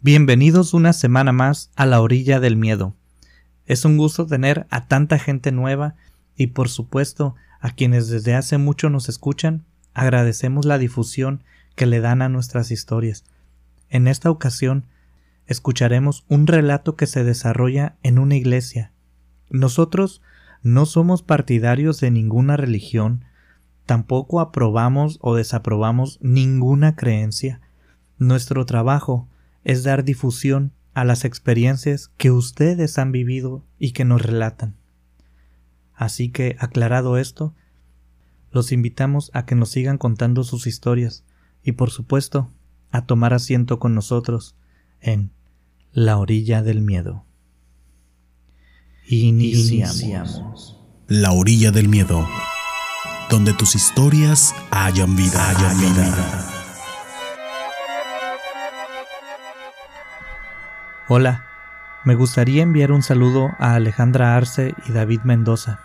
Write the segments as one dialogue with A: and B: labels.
A: Bienvenidos una semana más a la orilla del miedo. Es un gusto tener a tanta gente nueva y por supuesto a quienes desde hace mucho nos escuchan, agradecemos la difusión que le dan a nuestras historias. En esta ocasión escucharemos un relato que se desarrolla en una iglesia. Nosotros no somos partidarios de ninguna religión, tampoco aprobamos o desaprobamos ninguna creencia. Nuestro trabajo es dar difusión a las experiencias que ustedes han vivido y que nos relatan. Así que, aclarado esto, los invitamos a que nos sigan contando sus historias y, por supuesto, a tomar asiento con nosotros en La orilla del miedo.
B: Iniciamos. La orilla del miedo, donde tus historias hayan vida. Hayan vida.
A: Hola, me gustaría enviar un saludo a Alejandra Arce y David Mendoza.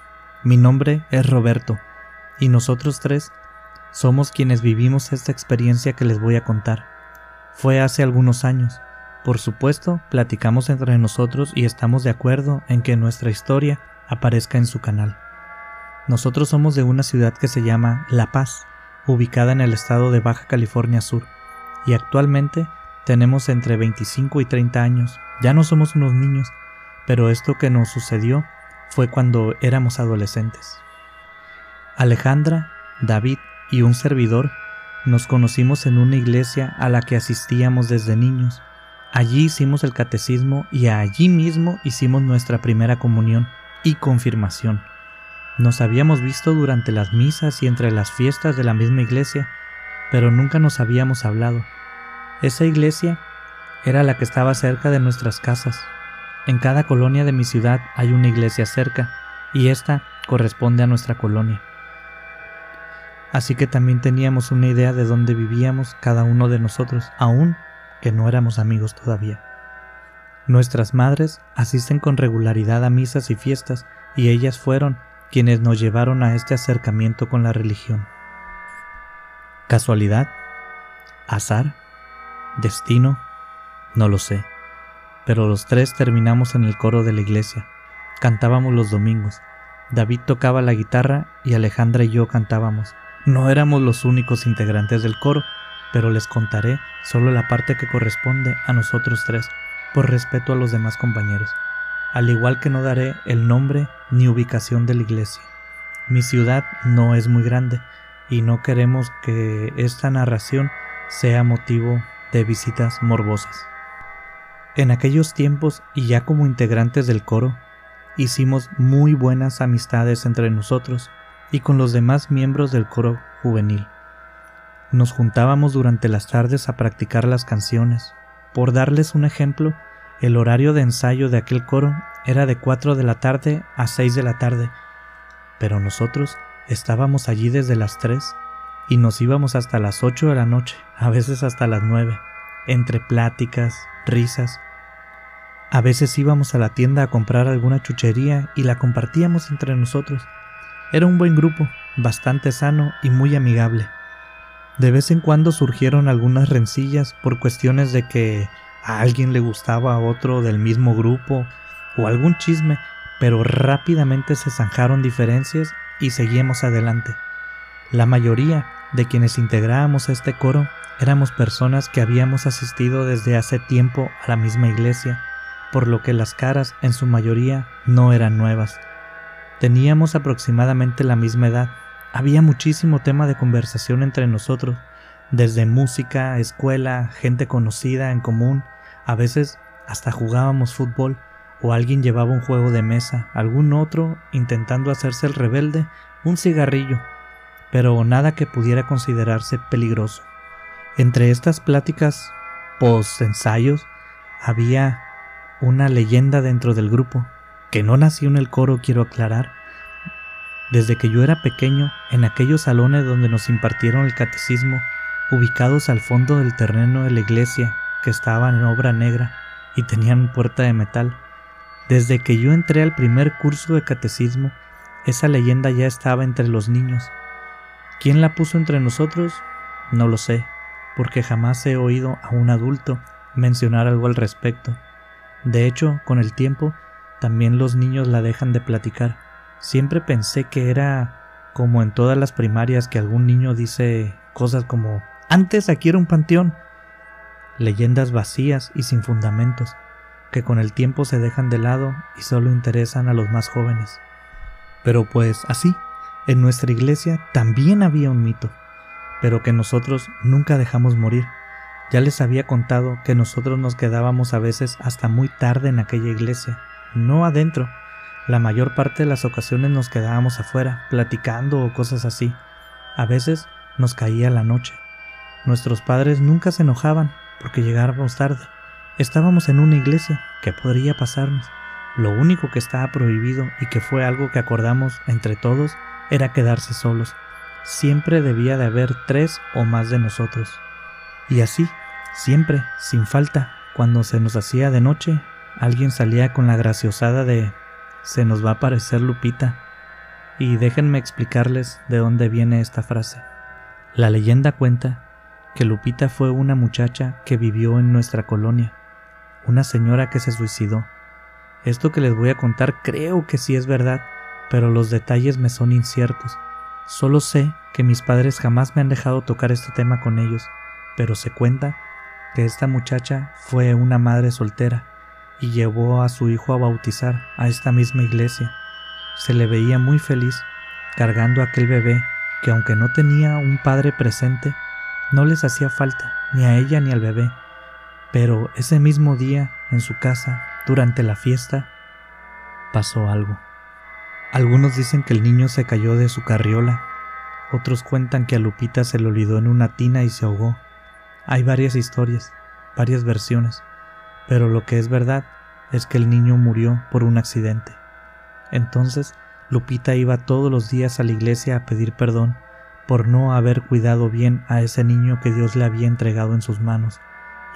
A: Mi nombre es Roberto y nosotros tres somos quienes vivimos esta experiencia que les voy a contar. Fue hace algunos años. Por supuesto, platicamos entre nosotros y estamos de acuerdo en que nuestra historia aparezca en su canal. Nosotros somos de una ciudad que se llama La Paz, ubicada en el estado de Baja California Sur, y actualmente tenemos entre 25 y 30 años, ya no somos unos niños, pero esto que nos sucedió fue cuando éramos adolescentes. Alejandra, David y un servidor nos conocimos en una iglesia a la que asistíamos desde niños. Allí hicimos el catecismo y allí mismo hicimos nuestra primera comunión y confirmación. Nos habíamos visto durante las misas y entre las fiestas de la misma iglesia, pero nunca nos habíamos hablado. Esa iglesia era la que estaba cerca de nuestras casas. En cada colonia de mi ciudad hay una iglesia cerca, y esta corresponde a nuestra colonia. Así que también teníamos una idea de dónde vivíamos cada uno de nosotros, aun que no éramos amigos todavía. Nuestras madres asisten con regularidad a misas y fiestas, y ellas fueron quienes nos llevaron a este acercamiento con la religión. ¿Casualidad? ¿Azar? ¿Destino? No lo sé. Pero los tres terminamos en el coro de la iglesia. Cantábamos los domingos. David tocaba la guitarra y Alejandra y yo cantábamos. No éramos los únicos integrantes del coro, pero les contaré solo la parte que corresponde a nosotros tres, por respeto a los demás compañeros, al igual que no daré el nombre ni ubicación de la iglesia. Mi ciudad no es muy grande y no queremos que esta narración sea motivo de visitas morbosas. En aquellos tiempos y ya como integrantes del coro, hicimos muy buenas amistades entre nosotros y con los demás miembros del coro juvenil. Nos juntábamos durante las tardes a practicar las canciones. Por darles un ejemplo, el horario de ensayo de aquel coro era de 4 de la tarde a 6 de la tarde, pero nosotros estábamos allí desde las 3 y nos íbamos hasta las 8 de la noche, a veces hasta las 9, entre pláticas, risas. A veces íbamos a la tienda a comprar alguna chuchería y la compartíamos entre nosotros. Era un buen grupo, bastante sano y muy amigable. De vez en cuando surgieron algunas rencillas por cuestiones de que a alguien le gustaba a otro del mismo grupo o algún chisme, pero rápidamente se zanjaron diferencias y seguimos adelante. La mayoría de quienes integrábamos este coro éramos personas que habíamos asistido desde hace tiempo a la misma iglesia, por lo que las caras en su mayoría no eran nuevas. Teníamos aproximadamente la misma edad, había muchísimo tema de conversación entre nosotros, desde música, escuela, gente conocida en común, a veces hasta jugábamos fútbol o alguien llevaba un juego de mesa, algún otro intentando hacerse el rebelde, un cigarrillo pero nada que pudiera considerarse peligroso. Entre estas pláticas post-ensayos había una leyenda dentro del grupo, que no nació en el coro, quiero aclarar. Desde que yo era pequeño, en aquellos salones donde nos impartieron el catecismo, ubicados al fondo del terreno de la iglesia, que estaban en obra negra y tenían puerta de metal, desde que yo entré al primer curso de catecismo, esa leyenda ya estaba entre los niños ¿Quién la puso entre nosotros? No lo sé, porque jamás he oído a un adulto mencionar algo al respecto. De hecho, con el tiempo, también los niños la dejan de platicar. Siempre pensé que era como en todas las primarias que algún niño dice cosas como antes aquí era un panteón. Leyendas vacías y sin fundamentos, que con el tiempo se dejan de lado y solo interesan a los más jóvenes. Pero pues así, en nuestra iglesia también había un mito, pero que nosotros nunca dejamos morir. Ya les había contado que nosotros nos quedábamos a veces hasta muy tarde en aquella iglesia, no adentro. La mayor parte de las ocasiones nos quedábamos afuera, platicando o cosas así. A veces nos caía la noche. Nuestros padres nunca se enojaban porque llegábamos tarde. Estábamos en una iglesia, ¿qué podría pasarnos? Lo único que estaba prohibido y que fue algo que acordamos entre todos era quedarse solos. Siempre debía de haber tres o más de nosotros. Y así, siempre, sin falta, cuando se nos hacía de noche, alguien salía con la graciosada de se nos va a aparecer Lupita. Y déjenme explicarles de dónde viene esta frase. La leyenda cuenta que Lupita fue una muchacha que vivió en nuestra colonia, una señora que se suicidó. Esto que les voy a contar creo que sí es verdad, pero los detalles me son inciertos. Solo sé que mis padres jamás me han dejado tocar este tema con ellos, pero se cuenta que esta muchacha fue una madre soltera y llevó a su hijo a bautizar a esta misma iglesia. Se le veía muy feliz cargando a aquel bebé que aunque no tenía un padre presente, no les hacía falta ni a ella ni al bebé. Pero ese mismo día, en su casa, durante la fiesta, pasó algo. Algunos dicen que el niño se cayó de su carriola, otros cuentan que a Lupita se le olvidó en una tina y se ahogó. Hay varias historias, varias versiones, pero lo que es verdad es que el niño murió por un accidente. Entonces, Lupita iba todos los días a la iglesia a pedir perdón por no haber cuidado bien a ese niño que Dios le había entregado en sus manos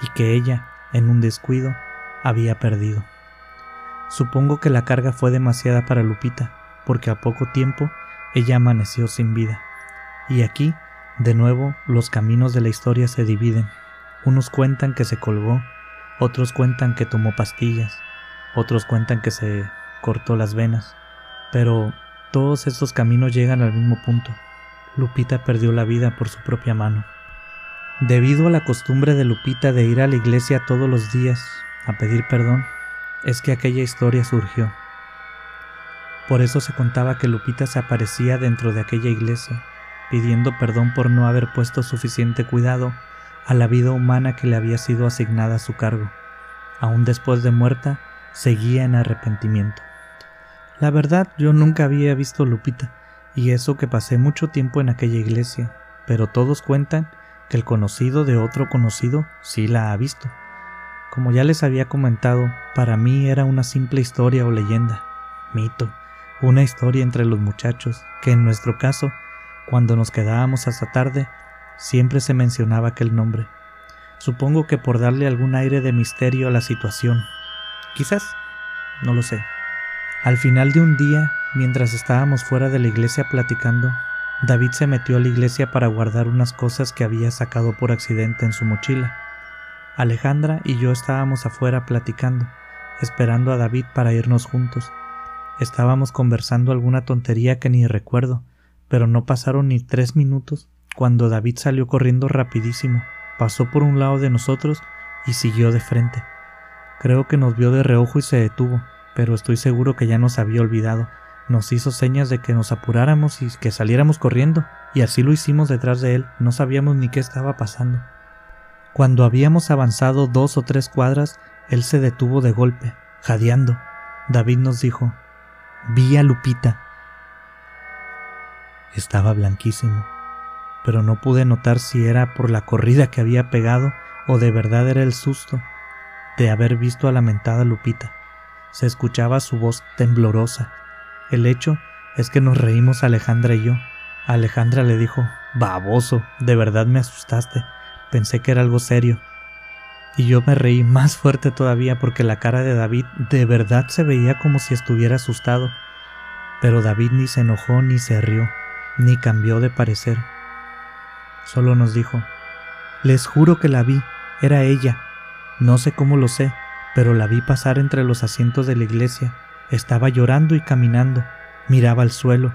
A: y que ella, en un descuido, había perdido. Supongo que la carga fue demasiada para Lupita, porque a poco tiempo ella amaneció sin vida. Y aquí, de nuevo, los caminos de la historia se dividen. Unos cuentan que se colgó, otros cuentan que tomó pastillas, otros cuentan que se cortó las venas, pero todos estos caminos llegan al mismo punto, Lupita perdió la vida por su propia mano. Debido a la costumbre de Lupita de ir a la iglesia todos los días a pedir perdón, es que aquella historia surgió. Por eso se contaba que Lupita se aparecía dentro de aquella iglesia, pidiendo perdón por no haber puesto suficiente cuidado a la vida humana que le había sido asignada a su cargo. Aún después de muerta, seguía en arrepentimiento. La verdad, yo nunca había visto Lupita, y eso que pasé mucho tiempo en aquella iglesia, pero todos cuentan que el conocido de otro conocido sí la ha visto. Como ya les había comentado, para mí era una simple historia o leyenda, mito, una historia entre los muchachos, que en nuestro caso, cuando nos quedábamos hasta tarde, siempre se mencionaba aquel nombre. Supongo que por darle algún aire de misterio a la situación. Quizás, no lo sé. Al final de un día, mientras estábamos fuera de la iglesia platicando, David se metió a la iglesia para guardar unas cosas que había sacado por accidente en su mochila. Alejandra y yo estábamos afuera platicando, esperando a David para irnos juntos. Estábamos conversando alguna tontería que ni recuerdo, pero no pasaron ni tres minutos cuando David salió corriendo rapidísimo, pasó por un lado de nosotros y siguió de frente. Creo que nos vio de reojo y se detuvo pero estoy seguro que ya nos había olvidado. Nos hizo señas de que nos apuráramos y que saliéramos corriendo, y así lo hicimos detrás de él, no sabíamos ni qué estaba pasando. Cuando habíamos avanzado dos o tres cuadras, él se detuvo de golpe, jadeando. David nos dijo, Vi a Lupita. Estaba blanquísimo, pero no pude notar si era por la corrida que había pegado o de verdad era el susto de haber visto a la mentada Lupita se escuchaba su voz temblorosa. El hecho es que nos reímos Alejandra y yo. Alejandra le dijo, baboso, de verdad me asustaste. Pensé que era algo serio. Y yo me reí más fuerte todavía porque la cara de David de verdad se veía como si estuviera asustado. Pero David ni se enojó ni se rió, ni cambió de parecer. Solo nos dijo, les juro que la vi, era ella. No sé cómo lo sé, pero la vi pasar entre los asientos de la iglesia. Estaba llorando y caminando. Miraba al suelo.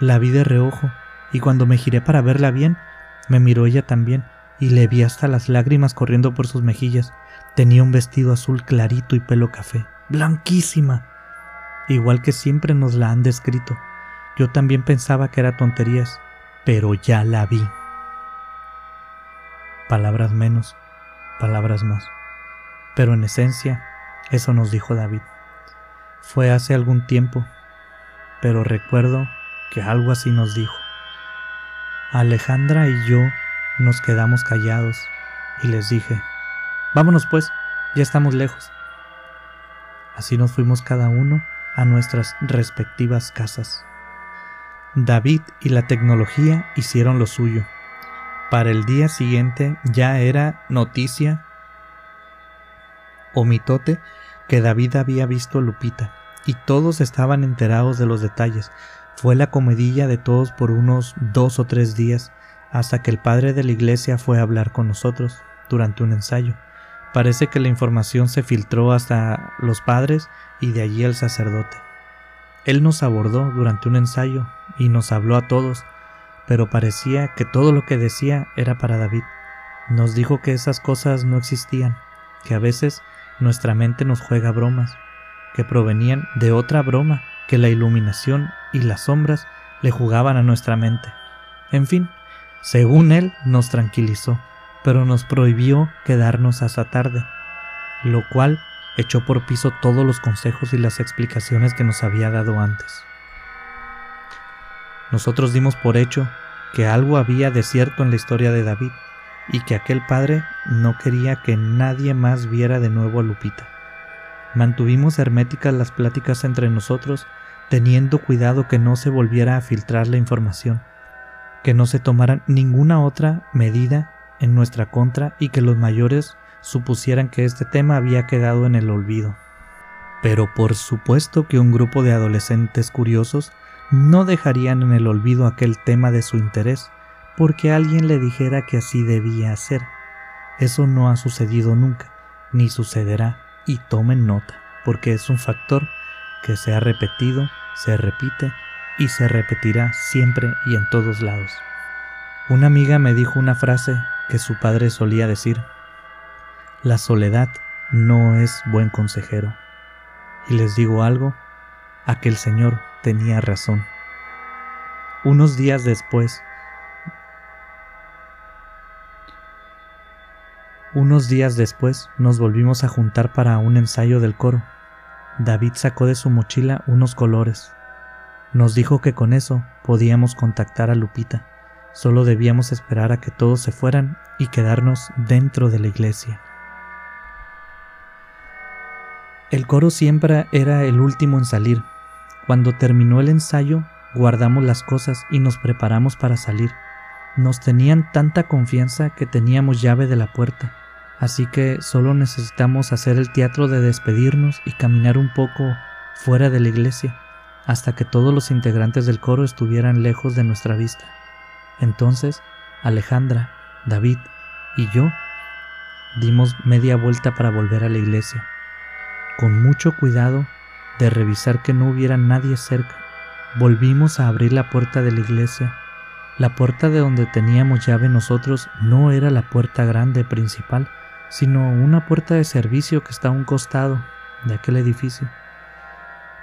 A: La vi de reojo, y cuando me giré para verla bien, me miró ella también, y le vi hasta las lágrimas corriendo por sus mejillas. Tenía un vestido azul clarito y pelo café, blanquísima, igual que siempre nos la han descrito. Yo también pensaba que era tonterías, pero ya la vi. Palabras menos, palabras más. Pero en esencia, eso nos dijo David. Fue hace algún tiempo, pero recuerdo que algo así nos dijo. Alejandra y yo nos quedamos callados y les dije, vámonos pues, ya estamos lejos. Así nos fuimos cada uno a nuestras respectivas casas. David y la tecnología hicieron lo suyo. Para el día siguiente ya era noticia o mitote que David había visto a Lupita, y todos estaban enterados de los detalles. Fue la comedilla de todos por unos dos o tres días, hasta que el padre de la iglesia fue a hablar con nosotros durante un ensayo. Parece que la información se filtró hasta los padres y de allí al sacerdote. Él nos abordó durante un ensayo y nos habló a todos, pero parecía que todo lo que decía era para David. Nos dijo que esas cosas no existían, que a veces nuestra mente nos juega bromas, que provenían de otra broma, que la iluminación y las sombras le jugaban a nuestra mente. En fin, según él nos tranquilizó, pero nos prohibió quedarnos hasta tarde, lo cual echó por piso todos los consejos y las explicaciones que nos había dado antes. Nosotros dimos por hecho que algo había de cierto en la historia de David y que aquel padre no quería que nadie más viera de nuevo a Lupita. Mantuvimos herméticas las pláticas entre nosotros, teniendo cuidado que no se volviera a filtrar la información, que no se tomara ninguna otra medida en nuestra contra y que los mayores supusieran que este tema había quedado en el olvido. Pero por supuesto que un grupo de adolescentes curiosos no dejarían en el olvido aquel tema de su interés, porque alguien le dijera que así debía hacer. Eso no ha sucedido nunca, ni sucederá, y tomen nota, porque es un factor que se ha repetido, se repite y se repetirá siempre y en todos lados. Una amiga me dijo una frase que su padre solía decir, la soledad no es buen consejero. Y les digo algo, aquel señor tenía razón. Unos días después, unos días después nos volvimos a juntar para un ensayo del coro. David sacó de su mochila unos colores. Nos dijo que con eso podíamos contactar a Lupita. Solo debíamos esperar a que todos se fueran y quedarnos dentro de la iglesia. El coro siempre era el último en salir. Cuando terminó el ensayo, guardamos las cosas y nos preparamos para salir. Nos tenían tanta confianza que teníamos llave de la puerta, así que solo necesitamos hacer el teatro de despedirnos y caminar un poco fuera de la iglesia, hasta que todos los integrantes del coro estuvieran lejos de nuestra vista. Entonces, Alejandra, David y yo dimos media vuelta para volver a la iglesia con mucho cuidado de revisar que no hubiera nadie cerca. Volvimos a abrir la puerta de la iglesia. La puerta de donde teníamos llave nosotros no era la puerta grande principal, sino una puerta de servicio que está a un costado de aquel edificio.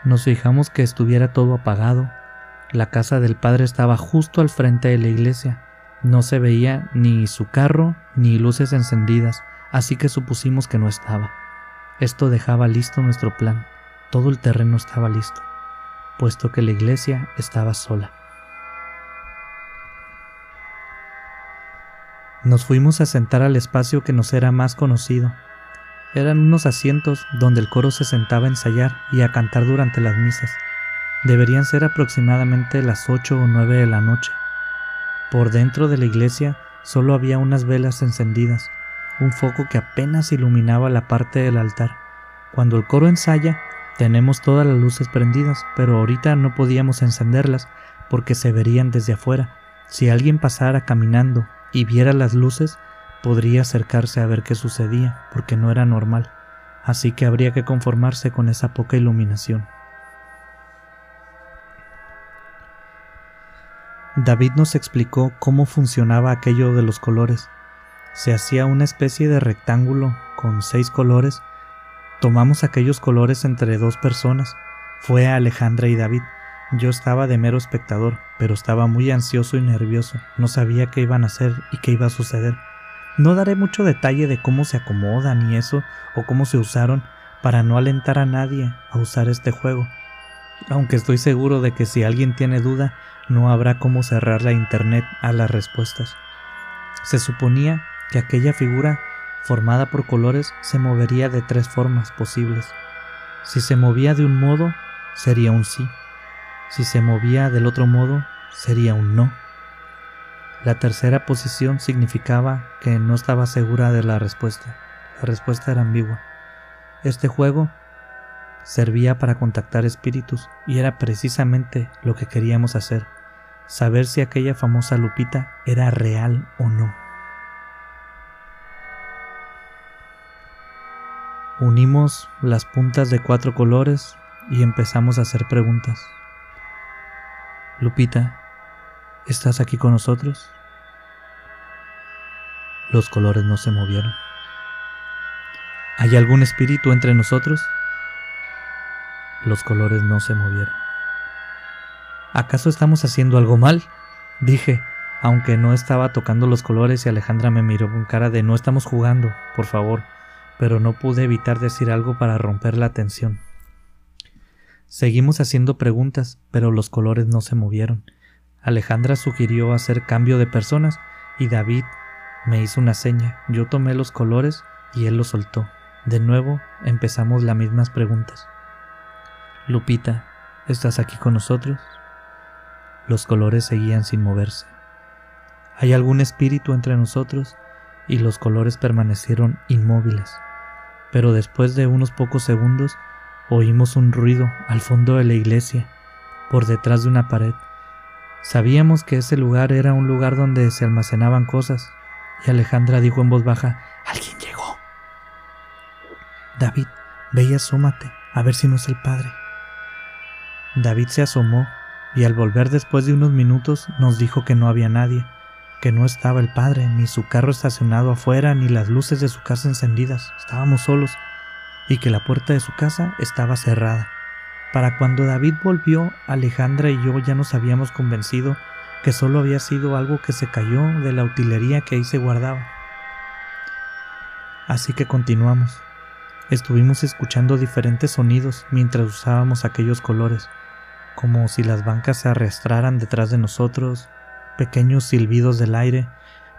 A: Nos fijamos que estuviera todo apagado. La casa del padre estaba justo al frente de la iglesia. No se veía ni su carro ni luces encendidas, así que supusimos que no estaba. Esto dejaba listo nuestro plan. Todo el terreno estaba listo, puesto que la iglesia estaba sola. Nos fuimos a sentar al espacio que nos era más conocido. Eran unos asientos donde el coro se sentaba a ensayar y a cantar durante las misas. Deberían ser aproximadamente las ocho o nueve de la noche. Por dentro de la iglesia solo había unas velas encendidas un foco que apenas iluminaba la parte del altar. Cuando el coro ensaya, tenemos todas las luces prendidas, pero ahorita no podíamos encenderlas porque se verían desde afuera. Si alguien pasara caminando y viera las luces, podría acercarse a ver qué sucedía, porque no era normal, así que habría que conformarse con esa poca iluminación. David nos explicó cómo funcionaba aquello de los colores. Se hacía una especie de rectángulo con seis colores. Tomamos aquellos colores entre dos personas. Fue Alejandra y David. Yo estaba de mero espectador, pero estaba muy ansioso y nervioso. No sabía qué iban a hacer y qué iba a suceder. No daré mucho detalle de cómo se acomodan y eso, o cómo se usaron, para no alentar a nadie a usar este juego. Aunque estoy seguro de que si alguien tiene duda, no habrá cómo cerrar la Internet a las respuestas. Se suponía que aquella figura, formada por colores, se movería de tres formas posibles. Si se movía de un modo, sería un sí. Si se movía del otro modo, sería un no. La tercera posición significaba que no estaba segura de la respuesta. La respuesta era ambigua. Este juego servía para contactar espíritus y era precisamente lo que queríamos hacer, saber si aquella famosa Lupita era real o no. Unimos las puntas de cuatro colores y empezamos a hacer preguntas. Lupita, ¿estás aquí con nosotros? Los colores no se movieron. ¿Hay algún espíritu entre nosotros? Los colores no se movieron. ¿Acaso estamos haciendo algo mal? Dije, aunque no estaba tocando los colores y Alejandra me miró con cara de no estamos jugando, por favor, pero no pude evitar decir algo para romper la tensión. Seguimos haciendo preguntas, pero los colores no se movieron. Alejandra sugirió hacer cambio de personas y David me hizo una seña. Yo tomé los colores y él los soltó. De nuevo empezamos las mismas preguntas. Lupita, ¿estás aquí con nosotros? Los colores seguían sin moverse. ¿Hay algún espíritu entre nosotros? Y los colores permanecieron inmóviles. Pero después de unos pocos segundos oímos un ruido al fondo de la iglesia, por detrás de una pared. Sabíamos que ese lugar era un lugar donde se almacenaban cosas, y Alejandra dijo en voz baja, Alguien llegó. David, ve y asómate, a ver si no es el padre. David se asomó y al volver después de unos minutos nos dijo que no había nadie, que no estaba el padre, ni su carro estacionado afuera, ni las luces de su casa encendidas, estábamos solos, y que la puerta de su casa estaba cerrada. Para cuando David volvió, Alejandra y yo ya nos habíamos convencido que solo había sido algo que se cayó de la utilería que ahí se guardaba. Así que continuamos. Estuvimos escuchando diferentes sonidos mientras usábamos aquellos colores como si las bancas se arrastraran detrás de nosotros, pequeños silbidos del aire,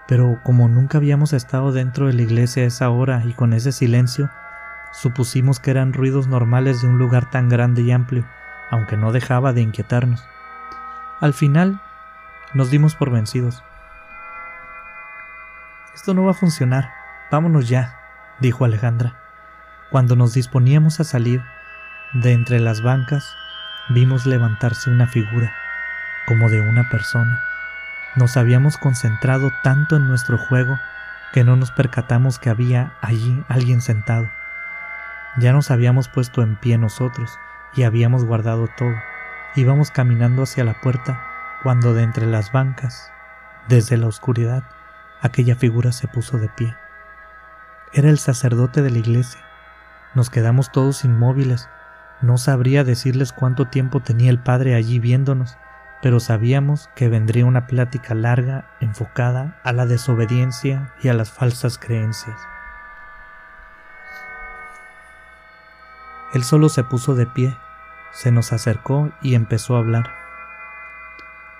A: pero como nunca habíamos estado dentro de la iglesia a esa hora y con ese silencio, supusimos que eran ruidos normales de un lugar tan grande y amplio, aunque no dejaba de inquietarnos. Al final, nos dimos por vencidos. Esto no va a funcionar. Vámonos ya, dijo Alejandra. Cuando nos disponíamos a salir, de entre las bancas vimos levantarse una figura, como de una persona. Nos habíamos concentrado tanto en nuestro juego que no nos percatamos que había allí alguien sentado. Ya nos habíamos puesto en pie nosotros y habíamos guardado todo. Íbamos caminando hacia la puerta cuando de entre las bancas, desde la oscuridad, aquella figura se puso de pie. Era el sacerdote de la iglesia. Nos quedamos todos inmóviles no sabría decirles cuánto tiempo tenía el padre allí viéndonos, pero sabíamos que vendría una plática larga enfocada a la desobediencia y a las falsas creencias. Él solo se puso de pie, se nos acercó y empezó a hablar.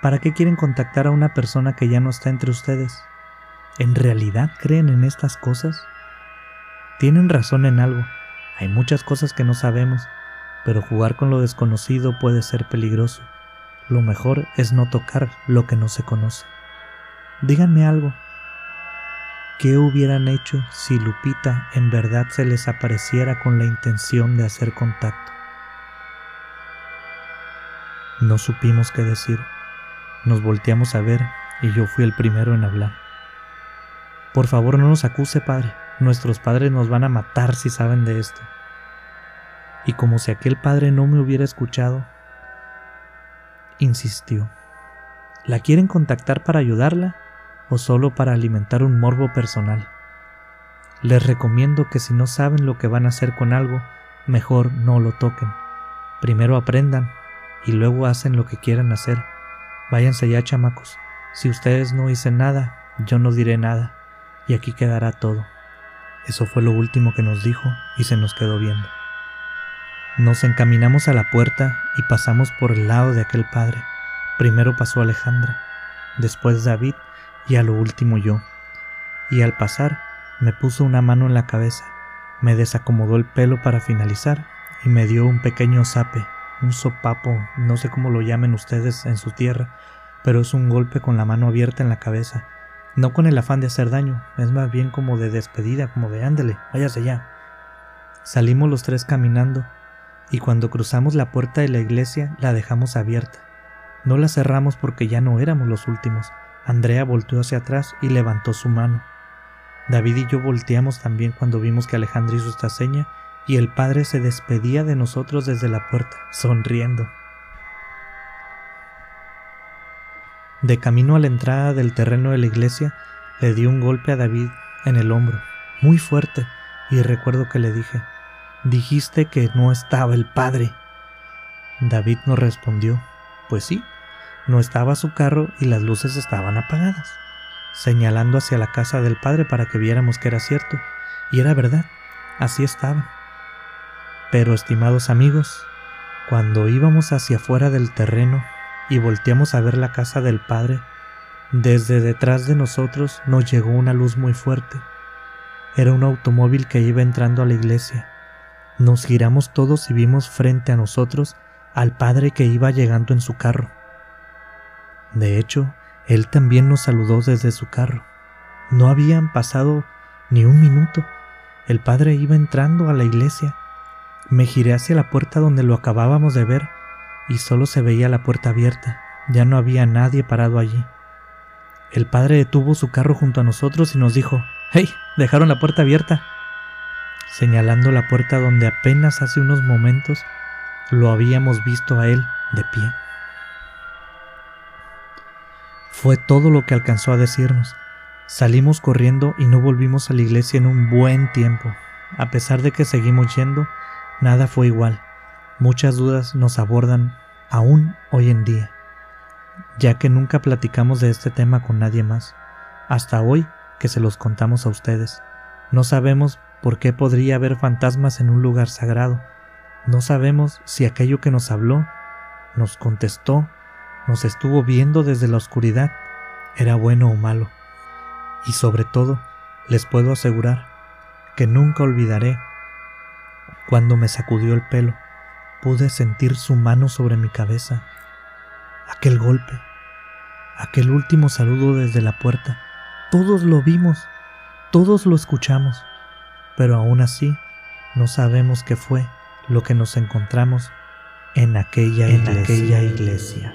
A: ¿Para qué quieren contactar a una persona que ya no está entre ustedes? ¿En realidad creen en estas cosas? Tienen razón en algo. Hay muchas cosas que no sabemos pero jugar con lo desconocido puede ser peligroso. Lo mejor es no tocar lo que no se conoce. Díganme algo. ¿Qué hubieran hecho si Lupita en verdad se les apareciera con la intención de hacer contacto? No supimos qué decir. Nos volteamos a ver y yo fui el primero en hablar. Por favor no nos acuse, padre. Nuestros padres nos van a matar si saben de esto. Y como si aquel padre no me hubiera escuchado, insistió. ¿La quieren contactar para ayudarla o solo para alimentar un morbo personal? Les recomiendo que si no saben lo que van a hacer con algo, mejor no lo toquen. Primero aprendan y luego hacen lo que quieran hacer. Váyanse ya, chamacos. Si ustedes no dicen nada, yo no diré nada, y aquí quedará todo. Eso fue lo último que nos dijo y se nos quedó viendo. Nos encaminamos a la puerta y pasamos por el lado de aquel padre. Primero pasó Alejandra, después David y a lo último yo. Y al pasar me puso una mano en la cabeza, me desacomodó el pelo para finalizar y me dio un pequeño zape, un sopapo, no sé cómo lo llamen ustedes en su tierra, pero es un golpe con la mano abierta en la cabeza, no con el afán de hacer daño, es más bien como de despedida, como de ándele, váyase ya. Salimos los tres caminando y cuando cruzamos la puerta de la iglesia la dejamos abierta. No la cerramos porque ya no éramos los últimos. Andrea volteó hacia atrás y levantó su mano. David y yo volteamos también cuando vimos que Alejandra hizo esta seña y el padre se despedía de nosotros desde la puerta, sonriendo. De camino a la entrada del terreno de la iglesia, le di un golpe a David en el hombro, muy fuerte, y recuerdo que le dije, dijiste que no estaba el padre. David nos respondió, pues sí, no estaba su carro y las luces estaban apagadas, señalando hacia la casa del padre para que viéramos que era cierto, y era verdad, así estaban. Pero, estimados amigos, cuando íbamos hacia afuera del terreno, y volteamos a ver la casa del Padre, desde detrás de nosotros nos llegó una luz muy fuerte. Era un automóvil que iba entrando a la iglesia. Nos giramos todos y vimos frente a nosotros al Padre que iba llegando en su carro. De hecho, él también nos saludó desde su carro. No habían pasado ni un minuto. El Padre iba entrando a la iglesia. Me giré hacia la puerta donde lo acabábamos de ver y solo se veía la puerta abierta, ya no había nadie parado allí. El padre detuvo su carro junto a nosotros y nos dijo, ¡Hey! Dejaron la puerta abierta. Señalando la puerta donde apenas hace unos momentos lo habíamos visto a él de pie. Fue todo lo que alcanzó a decirnos. Salimos corriendo y no volvimos a la iglesia en un buen tiempo. A pesar de que seguimos yendo, nada fue igual. Muchas dudas nos abordan aún hoy en día, ya que nunca platicamos de este tema con nadie más, hasta hoy que se los contamos a ustedes. No sabemos por qué podría haber fantasmas en un lugar sagrado, no sabemos si aquello que nos habló, nos contestó, nos estuvo viendo desde la oscuridad, era bueno o malo. Y sobre todo, les puedo asegurar que nunca olvidaré cuando me sacudió el pelo pude sentir su mano sobre mi cabeza, aquel golpe, aquel último saludo desde la puerta. Todos lo vimos, todos lo escuchamos, pero aún así no sabemos qué fue lo que nos encontramos en aquella, en aquella iglesia.